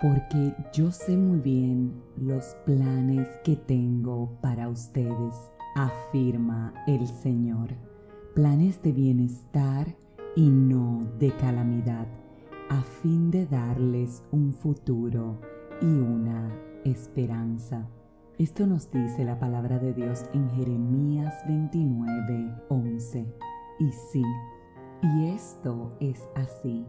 porque yo sé muy bien los planes que tengo para ustedes, afirma el Señor. Planes de bienestar y no de calamidad, a fin de darles un futuro y una esperanza. Esto nos dice la palabra de Dios en Jeremías 29, 11. Y sí, y esto es así.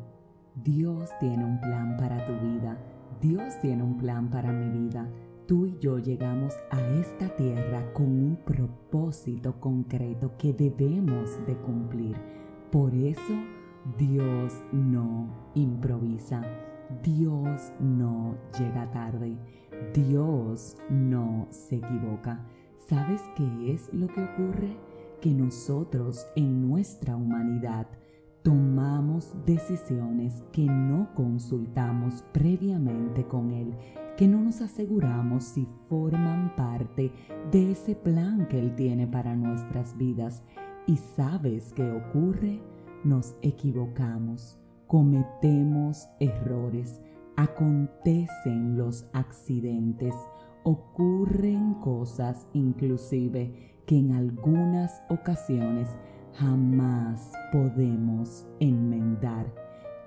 Dios tiene un plan para tu vida. Dios tiene un plan para mi vida. Tú y yo llegamos a esta tierra con un propósito concreto que debemos de cumplir. Por eso Dios no improvisa. Dios no llega tarde. Dios no se equivoca. ¿Sabes qué es lo que ocurre? Que nosotros en nuestra humanidad tomamos decisiones que no consultamos previamente con Él, que no nos aseguramos si forman parte de ese plan que Él tiene para nuestras vidas. ¿Y sabes qué ocurre? Nos equivocamos cometemos errores, acontecen los accidentes, ocurren cosas inclusive que en algunas ocasiones jamás podemos enmendar.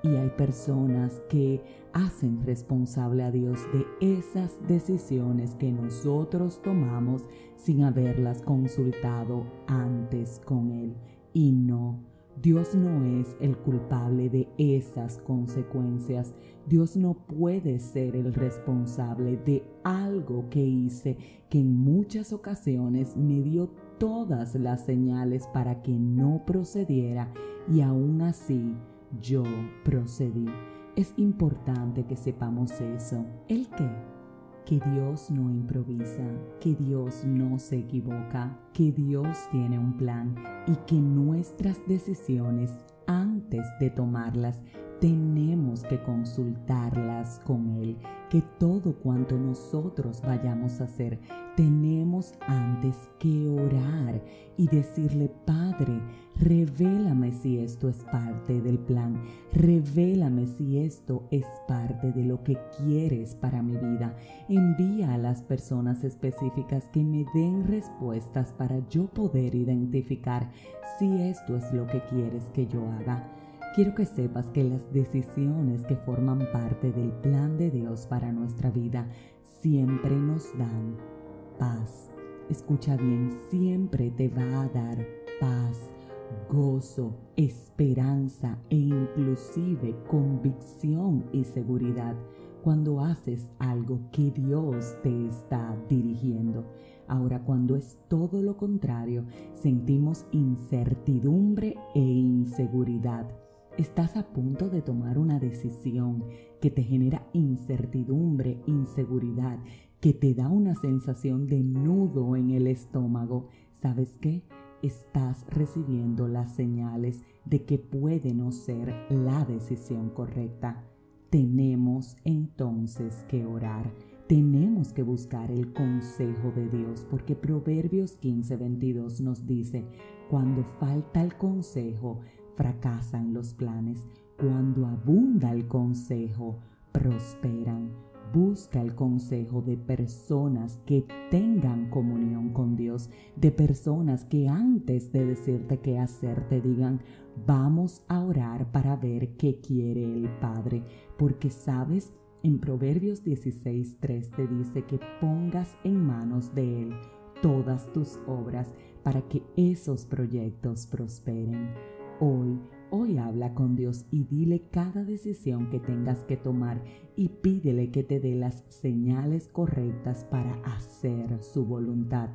Y hay personas que hacen responsable a Dios de esas decisiones que nosotros tomamos sin haberlas consultado antes con Él. Y no Dios no es el culpable de esas consecuencias. Dios no puede ser el responsable de algo que hice que en muchas ocasiones me dio todas las señales para que no procediera y aún así yo procedí. Es importante que sepamos eso. ¿El qué? Que Dios no improvisa, que Dios no se equivoca, que Dios tiene un plan y que nuestras decisiones antes de tomarlas tenemos que consultarlas con Él, que todo cuanto nosotros vayamos a hacer, tenemos antes que orar y decirle, Padre, revélame si esto es parte del plan, revélame si esto es parte de lo que quieres para mi vida. Envía a las personas específicas que me den respuestas para yo poder identificar si esto es lo que quieres que yo haga. Quiero que sepas que las decisiones que forman parte del plan de Dios para nuestra vida siempre nos dan paz. Escucha bien, siempre te va a dar paz, gozo, esperanza e inclusive convicción y seguridad cuando haces algo que Dios te está dirigiendo. Ahora, cuando es todo lo contrario, sentimos incertidumbre e inseguridad Estás a punto de tomar una decisión que te genera incertidumbre, inseguridad, que te da una sensación de nudo en el estómago. ¿Sabes qué? Estás recibiendo las señales de que puede no ser la decisión correcta. Tenemos entonces que orar. Tenemos que buscar el consejo de Dios porque Proverbios 15:22 nos dice, cuando falta el consejo, fracasan los planes. Cuando abunda el consejo, prosperan. Busca el consejo de personas que tengan comunión con Dios, de personas que antes de decirte qué hacer te digan, vamos a orar para ver qué quiere el Padre, porque sabes, en Proverbios 16.3 te dice que pongas en manos de Él todas tus obras para que esos proyectos prosperen. Hoy, hoy habla con Dios y dile cada decisión que tengas que tomar y pídele que te dé las señales correctas para hacer su voluntad.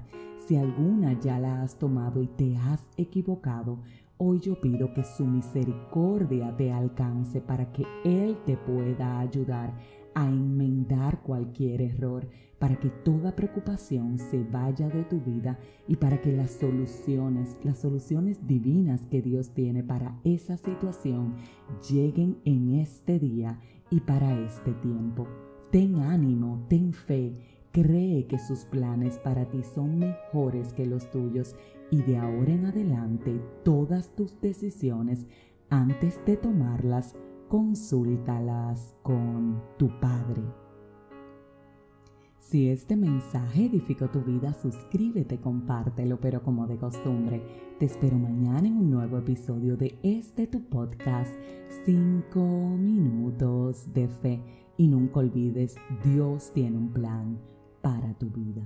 Si alguna ya la has tomado y te has equivocado, Hoy yo pido que su misericordia te alcance para que Él te pueda ayudar a enmendar cualquier error, para que toda preocupación se vaya de tu vida y para que las soluciones, las soluciones divinas que Dios tiene para esa situación lleguen en este día y para este tiempo. Ten ánimo, ten fe, cree que sus planes para ti son mejores que los tuyos y de ahora en adelante todas tus decisiones antes de tomarlas consúltalas con tu Padre. Si este mensaje edificó tu vida, suscríbete, compártelo, pero como de costumbre, te espero mañana en un nuevo episodio de este tu podcast, 5 minutos de fe. Y nunca olvides, Dios tiene un plan para tu vida.